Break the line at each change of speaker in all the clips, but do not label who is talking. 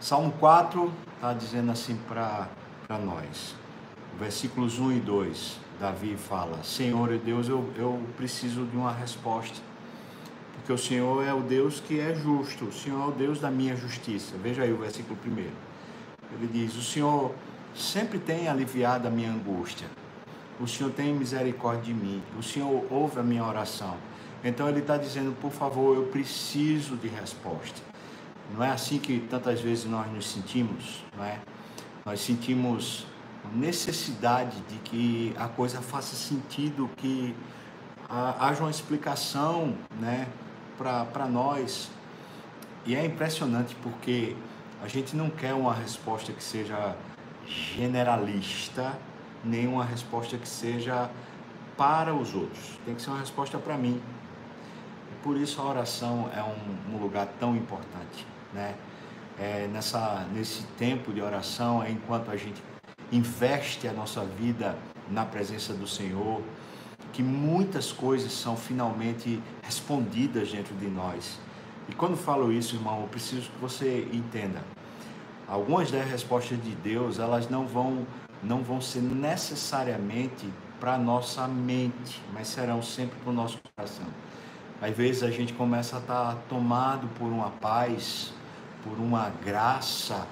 Salmo 4 está dizendo assim para nós. Versículos 1 e 2, Davi fala: Senhor Deus, eu, eu preciso de uma resposta. Porque o Senhor é o Deus que é justo, o Senhor é o Deus da minha justiça. Veja aí o versículo 1. Ele diz: O Senhor sempre tem aliviado a minha angústia. O Senhor tem misericórdia de mim. O Senhor ouve a minha oração. Então ele está dizendo: Por favor, eu preciso de resposta. Não é assim que tantas vezes nós nos sentimos, não é? Nós sentimos necessidade de que a coisa faça sentido, que haja uma explicação, né, para nós. E é impressionante porque a gente não quer uma resposta que seja generalista, nem uma resposta que seja para os outros. Tem que ser uma resposta para mim. Por isso a oração é um, um lugar tão importante, né? É, nessa, nesse tempo de oração, é enquanto a gente investe a nossa vida na presença do Senhor, que muitas coisas são finalmente respondidas dentro de nós. E quando falo isso, irmão, eu preciso que você entenda. Algumas das respostas de Deus, elas não vão não vão ser necessariamente para nossa mente, mas serão sempre para o nosso coração. Às vezes a gente começa a estar tomado por uma paz, por uma graça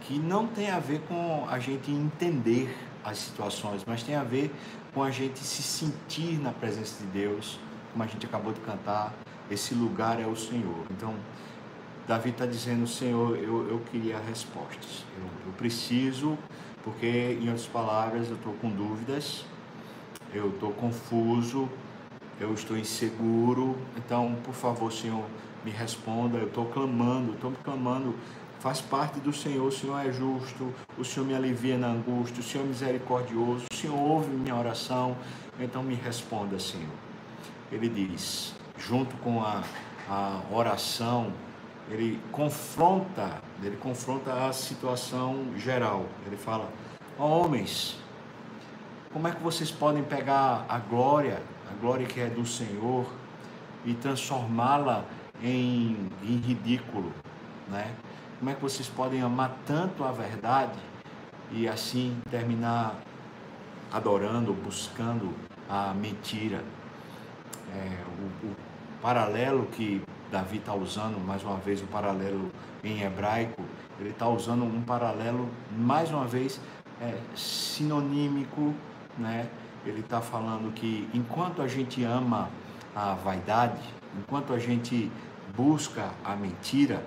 que não tem a ver com a gente entender as situações, mas tem a ver com a gente se sentir na presença de Deus, como a gente acabou de cantar, esse lugar é o Senhor. Então, Davi está dizendo, Senhor, eu, eu queria respostas. Eu, eu preciso, porque, em outras palavras, eu estou com dúvidas, eu estou confuso, eu estou inseguro. Então, por favor, Senhor, me responda. Eu estou clamando, estou clamando. Faz parte do Senhor, o Senhor é justo, o Senhor me alivia na angústia, o Senhor é misericordioso, o Senhor ouve minha oração, então me responda, Senhor. Ele diz, junto com a, a oração, ele confronta, ele confronta a situação geral. Ele fala: homens, como é que vocês podem pegar a glória, a glória que é do Senhor, e transformá-la em, em ridículo, né? Como é que vocês podem amar tanto a verdade e assim terminar adorando, buscando a mentira? É, o, o paralelo que Davi está usando, mais uma vez, o paralelo em hebraico, ele está usando um paralelo, mais uma vez, é, sinonímico, né? Ele está falando que enquanto a gente ama a vaidade, enquanto a gente busca a mentira,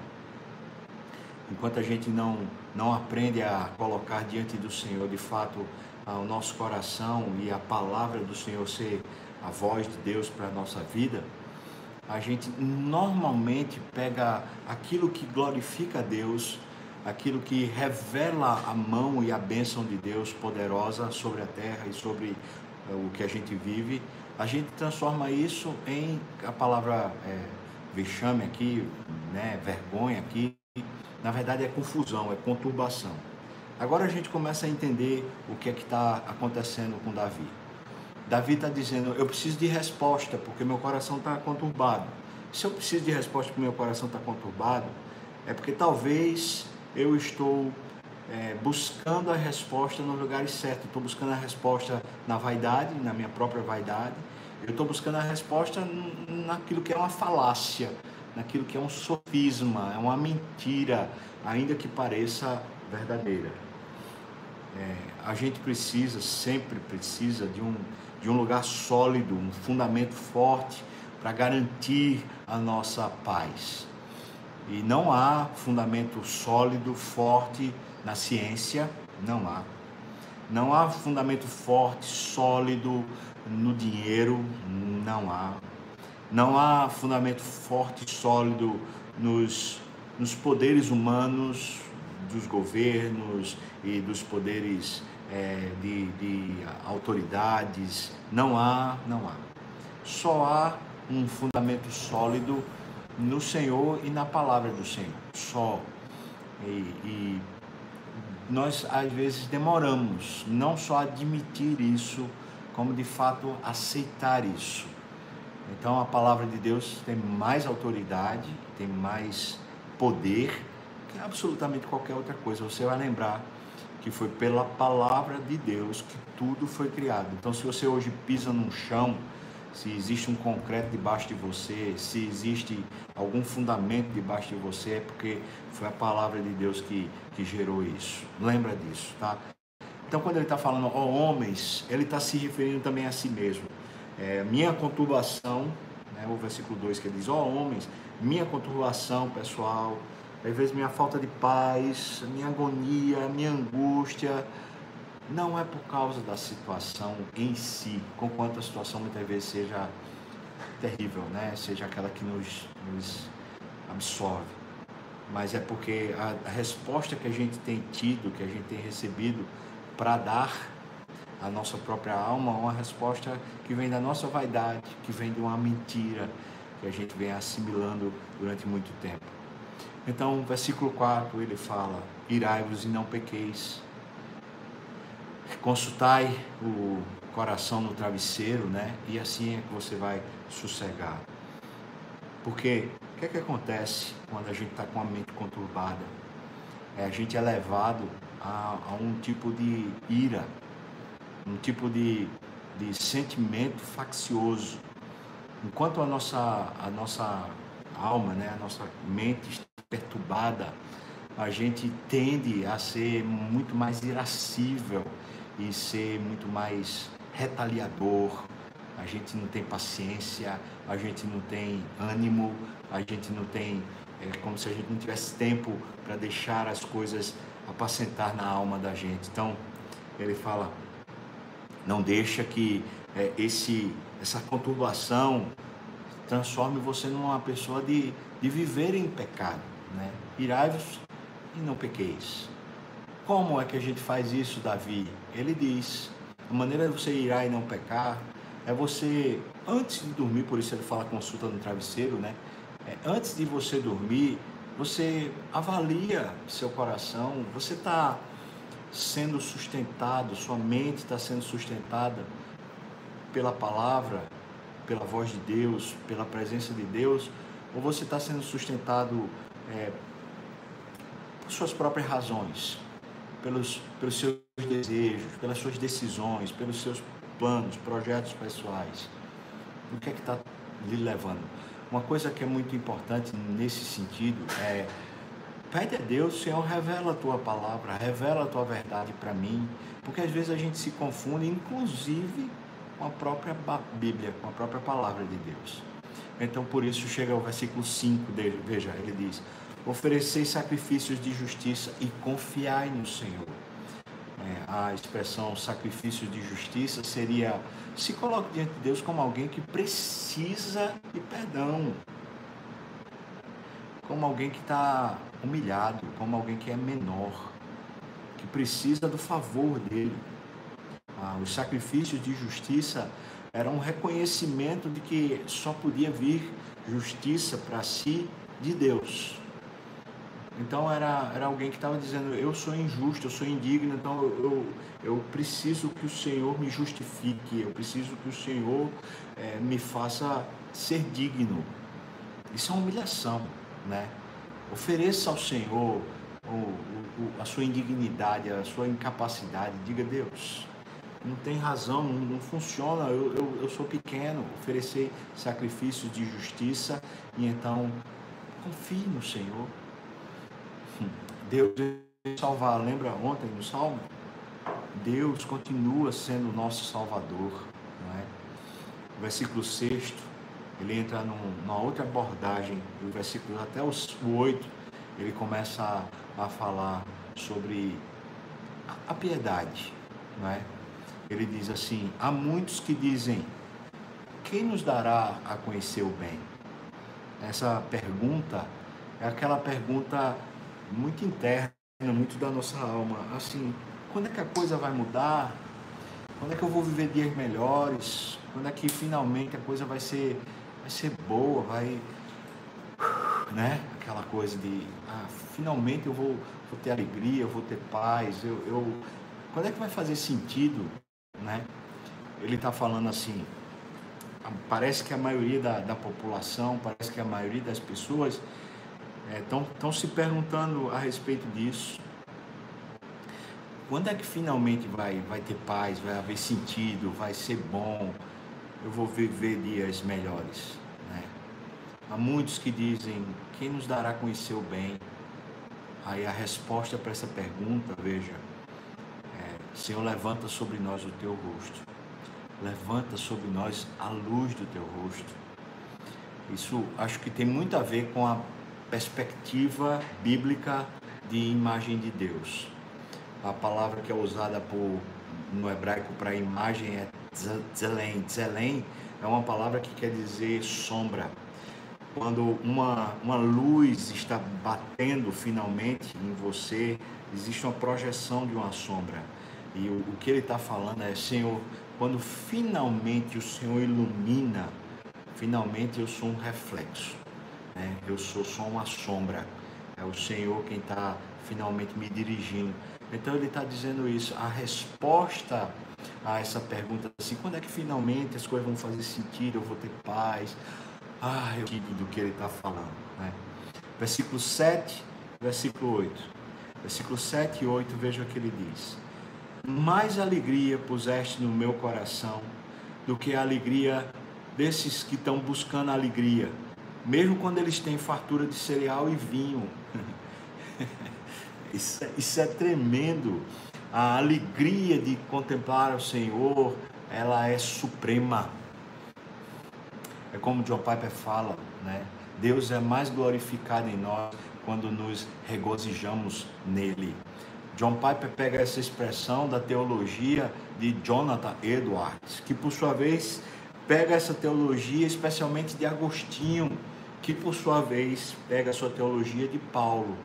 enquanto a gente não, não aprende a colocar diante do Senhor, de fato, o nosso coração e a palavra do Senhor ser a voz de Deus para a nossa vida, a gente normalmente pega aquilo que glorifica a Deus, aquilo que revela a mão e a bênção de Deus poderosa sobre a terra e sobre eh, o que a gente vive, a gente transforma isso em a palavra é, vexame aqui, né, vergonha aqui, na verdade é confusão, é conturbação. Agora a gente começa a entender o que é que está acontecendo com Davi. Davi está dizendo: Eu preciso de resposta, porque meu coração está conturbado. Se eu preciso de resposta porque meu coração está conturbado, é porque talvez eu estou é, buscando a resposta nos lugares certos. Estou buscando a resposta na vaidade, na minha própria vaidade. Eu estou buscando a resposta naquilo que é uma falácia, naquilo que é um sofisma, é uma mentira, ainda que pareça verdadeira. É, a gente precisa, sempre precisa de um de um lugar sólido, um fundamento forte para garantir a nossa paz. E não há fundamento sólido, forte na ciência, não há. Não há fundamento forte, sólido no dinheiro, não há. Não há fundamento forte, sólido nos, nos poderes humanos, dos governos e dos poderes é, de, de autoridades. Não há, não há. Só há um fundamento sólido no Senhor e na palavra do Senhor. Só. E, e nós às vezes demoramos não só admitir isso, como de fato aceitar isso. Então a palavra de Deus tem mais autoridade, tem mais poder absolutamente qualquer outra coisa. Você vai lembrar que foi pela palavra de Deus que tudo foi criado. Então, se você hoje pisa num chão, se existe um concreto debaixo de você, se existe algum fundamento debaixo de você, é porque foi a palavra de Deus que, que gerou isso. Lembra disso, tá? Então, quando ele está falando, ó homens, ele está se referindo também a si mesmo. É, minha conturbação, né, o versículo 2 que ele diz, ó homens, minha conturbação pessoal, às vezes minha falta de paz, minha agonia, minha angústia, não é por causa da situação em si, conquanto a situação muitas vezes seja terrível, né? seja aquela que nos, nos absorve, mas é porque a, resposta que a gente tem tido, que a gente tem recebido para dar à nossa própria alma, é uma resposta que vem da nossa vaidade, que vem de uma mentira que a gente vem assimilando durante muito tempo. Então, versículo 4, ele fala: Irai-vos e não pequeis consultai o coração no travesseiro, né? E assim é que você vai sossegar. Porque o que é que acontece quando a gente está com a mente conturbada? É, a gente é levado a, a um tipo de ira, um tipo de, de sentimento faccioso. Enquanto a nossa, a nossa alma, né, a nossa mente está perturbada, a gente tende a ser muito mais irascível, e ser muito mais retaliador. A gente não tem paciência, a gente não tem ânimo, a gente não tem. É como se a gente não tivesse tempo para deixar as coisas apacentar na alma da gente. Então, ele fala: não deixa que é, esse, essa conturbação transforme você numa pessoa de, de viver em pecado. Né? Irai-vos e não pequeis. Como é que a gente faz isso, Davi? Ele diz: a maneira de você irá e não pecar é você, antes de dormir, por isso ele fala consulta no travesseiro, né? É, antes de você dormir, você avalia seu coração, você está sendo sustentado, sua mente está sendo sustentada pela palavra, pela voz de Deus, pela presença de Deus, ou você está sendo sustentado é, por suas próprias razões, pelos, pelos seus desejos, pelas suas decisões, pelos seus planos, projetos pessoais. O que é que está lhe levando? Uma coisa que é muito importante nesse sentido é pede a Deus, Senhor, revela a tua palavra, revela a tua verdade para mim, porque às vezes a gente se confunde, inclusive com a própria Bíblia, com a própria palavra de Deus. Então por isso chega ao versículo 5 dele, veja, ele diz: oferecei sacrifícios de justiça e confiai no Senhor. É, a expressão sacrifício de justiça seria se coloque diante de Deus como alguém que precisa de perdão, como alguém que está humilhado, como alguém que é menor, que precisa do favor dele. Ah, os sacrifícios de justiça eram um reconhecimento de que só podia vir justiça para si de Deus. Então era, era alguém que estava dizendo, eu sou injusto, eu sou indigno, então eu, eu, eu, preciso que o Senhor me justifique, eu preciso que o Senhor é, me faça ser digno. Isso é humilhação, né? Ofereça ao Senhor o, o, a sua indignidade, a sua incapacidade, diga Deus, não tem razão, não, não funciona, eu, eu, eu sou pequeno, oferecer sacrifícios de justiça e então confie no Senhor Deus salvar. Lembra ontem no Salmo? Deus continua sendo o nosso Salvador. Não é? O versículo 6, ele entra num, numa outra abordagem. O versículo até o 8, ele começa a, a falar sobre a, a piedade. Não é? Ele diz assim: há muitos que dizem, quem nos dará a conhecer o bem? Essa pergunta é aquela pergunta muito interna, muito da nossa alma. Assim, quando é que a coisa vai mudar? Quando é que eu vou viver dias melhores? Quando é que finalmente a coisa vai ser, vai ser boa? Vai. Né? Aquela coisa de. Ah, finalmente eu vou, vou ter alegria, eu vou ter paz. Eu, eu... Quando é que vai fazer sentido? Né? Ele está falando assim. Parece que a maioria da, da população, parece que a maioria das pessoas estão é, se perguntando a respeito disso. Quando é que finalmente vai, vai ter paz, vai haver sentido, vai ser bom, eu vou viver dias melhores? Né? Há muitos que dizem: quem nos dará conhecer o bem? Aí a resposta para essa pergunta, veja, é, Senhor, levanta sobre nós o teu rosto, levanta sobre nós a luz do teu rosto. Isso acho que tem muito a ver com a perspectiva bíblica de imagem de Deus. A palavra que é usada por, no hebraico para imagem é zelém. Zelém é uma palavra que quer dizer sombra. Quando uma, uma luz está batendo finalmente em você, existe uma projeção de uma sombra. E o, o que ele está falando é, Senhor, quando finalmente o Senhor ilumina, finalmente eu sou um reflexo né? Eu sou só uma sombra. É o Senhor quem está finalmente me dirigindo. Então ele está dizendo isso. A resposta a essa pergunta assim, quando é que finalmente as coisas vão fazer sentido? Eu vou ter paz? Ah, eu do que ele está falando. Né? Versículo 7, versículo 8. Versículo 7 e 8, veja o que ele diz. Mais alegria puseste no meu coração do que a alegria desses que estão buscando alegria mesmo quando eles têm fartura de cereal e vinho. Isso é, isso é tremendo. A alegria de contemplar o Senhor, ela é suprema. É como John Piper fala, né? Deus é mais glorificado em nós quando nos regozijamos nele. John Piper pega essa expressão da teologia de Jonathan Edwards, que por sua vez pega essa teologia especialmente de Agostinho, que por sua vez pega a sua teologia de Paulo.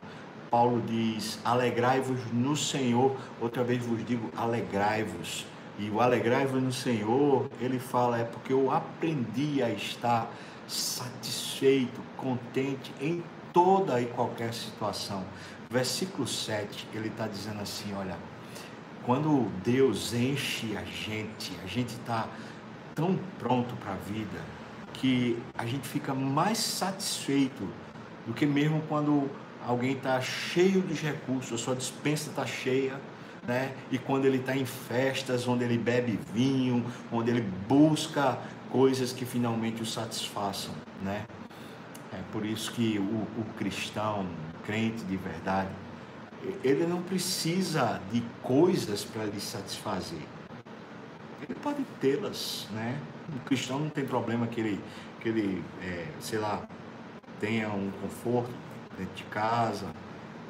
Paulo diz: Alegrai-vos no Senhor. Outra vez vos digo: alegrai-vos. E o alegrai-vos no Senhor, ele fala, é porque eu aprendi a estar satisfeito, contente em toda e qualquer situação. Versículo 7, ele está dizendo assim: olha, quando Deus enche a gente, a gente está tão pronto para a vida, que a gente fica mais satisfeito do que mesmo quando alguém está cheio de recursos, a sua dispensa está cheia, né? E quando ele está em festas, onde ele bebe vinho, onde ele busca coisas que finalmente o satisfaçam, né? É por isso que o, o cristão, o crente de verdade, ele não precisa de coisas para lhe satisfazer. Ele pode tê-las, né? O cristão não tem problema que ele, que ele é, sei lá, tenha um conforto dentro de casa,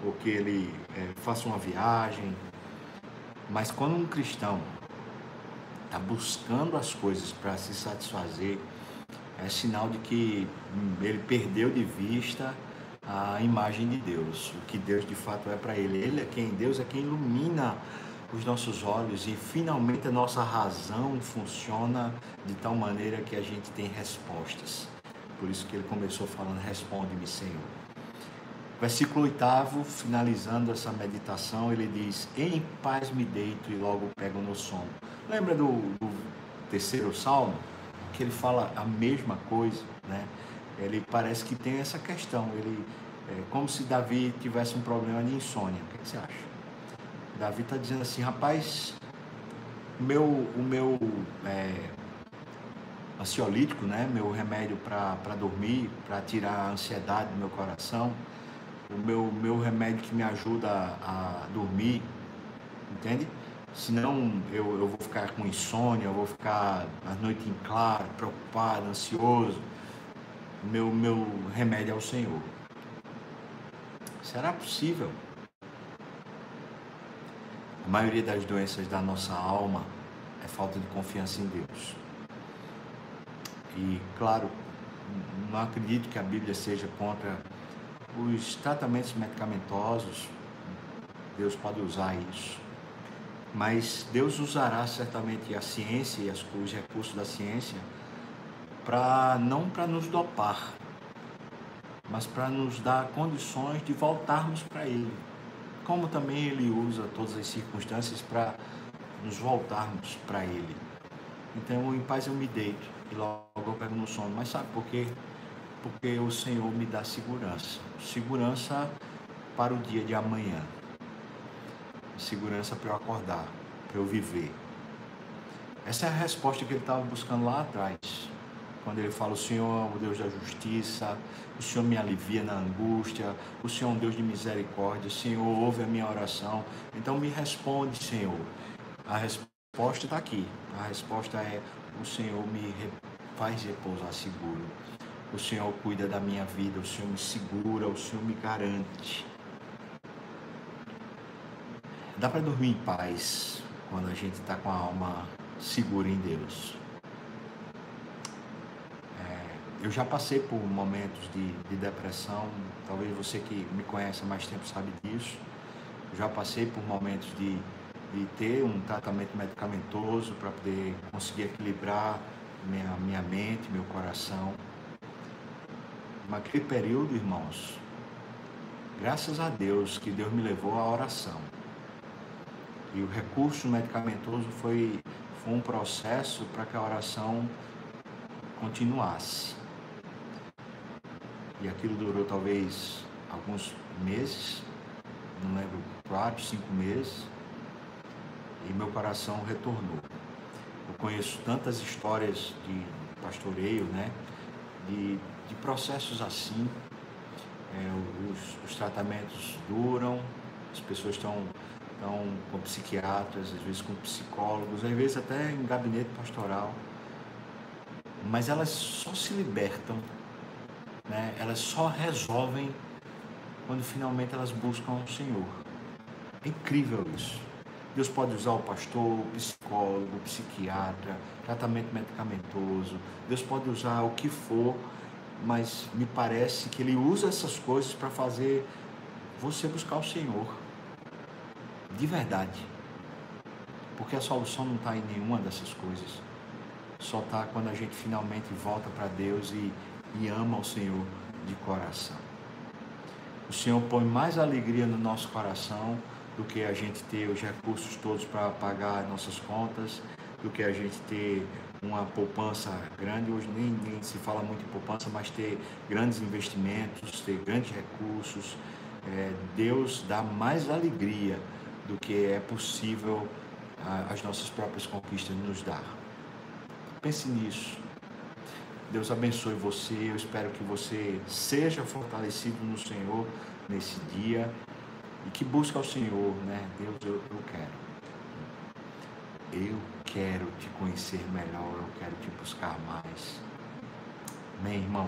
ou que ele é, faça uma viagem. Mas quando um cristão está buscando as coisas para se satisfazer, é sinal de que ele perdeu de vista a imagem de Deus, o que Deus de fato é para ele. Ele é quem? Deus é quem ilumina os nossos olhos e finalmente a nossa razão funciona de tal maneira que a gente tem respostas. Por isso que ele começou falando: Responde-me, Senhor. Versículo 8, finalizando essa meditação, ele diz: Em paz me deito e logo pego no sono. Lembra do, do terceiro salmo? Que ele fala a mesma coisa, né? Ele parece que tem essa questão. Ele é como se Davi tivesse um problema de insônia. O que, que você acha? Davi está dizendo assim, rapaz, meu, o meu é, ansiolítico, né? Meu remédio para dormir, para tirar a ansiedade do meu coração, o meu, meu remédio que me ajuda a, a dormir, entende? Senão eu, eu vou ficar com insônia, eu vou ficar a noite em claro, preocupado, ansioso. Meu, meu remédio é o Senhor. Será possível a maioria das doenças da nossa alma é falta de confiança em Deus. E, claro, não acredito que a Bíblia seja contra os tratamentos medicamentosos. Deus pode usar isso. Mas Deus usará certamente a ciência e os recursos da ciência para não para nos dopar, mas para nos dar condições de voltarmos para Ele como também ele usa todas as circunstâncias para nos voltarmos para ele. Então, em paz eu me deito e logo eu pego no sono. Mas sabe por quê? porque o Senhor me dá segurança. Segurança para o dia de amanhã. Segurança para eu acordar, para eu viver. Essa é a resposta que ele estava buscando lá atrás. Quando ele fala, o Senhor é o Deus da justiça, o Senhor me alivia na angústia, o Senhor é um Deus de misericórdia, o Senhor ouve a minha oração. Então me responde, Senhor. A resposta está aqui. A resposta é: o Senhor me faz repousar seguro. O Senhor cuida da minha vida, o Senhor me segura, o Senhor me garante. Dá para dormir em paz quando a gente está com a alma segura em Deus. Eu já passei por momentos de, de depressão, talvez você que me conhece há mais tempo sabe disso. Eu já passei por momentos de, de ter um tratamento medicamentoso para poder conseguir equilibrar minha, minha mente, meu coração. Naquele período, irmãos, graças a Deus que Deus me levou à oração. E o recurso medicamentoso foi, foi um processo para que a oração continuasse. E aquilo durou talvez alguns meses, não lembro, quatro, cinco meses, e meu coração retornou. Eu conheço tantas histórias de pastoreio, né? De, de processos assim. É, os, os tratamentos duram, as pessoas estão estão com psiquiatras, às vezes com psicólogos, às vezes até em gabinete pastoral, mas elas só se libertam né, elas só resolvem quando finalmente elas buscam o Senhor. É incrível isso. Deus pode usar o pastor, o psicólogo, o psiquiatra, tratamento medicamentoso. Deus pode usar o que for, mas me parece que Ele usa essas coisas para fazer você buscar o Senhor. De verdade. Porque a solução não está em nenhuma dessas coisas. Só está quando a gente finalmente volta para Deus e, e ama o Senhor de coração. O Senhor põe mais alegria no nosso coração do que a gente ter os recursos todos para pagar nossas contas, do que a gente ter uma poupança grande. Hoje nem, nem, se fala muito em poupança, mas ter grandes investimentos, ter grandes recursos. É, Deus dá mais alegria do que é possível a, as nossas próprias conquistas nos dar. Pense nisso. Deus abençoe você. Eu espero que você seja fortalecido no Senhor nesse dia e que busque ao Senhor, né? Deus, eu, eu quero. Eu quero te conhecer melhor, eu quero te buscar mais. Amém, irmão?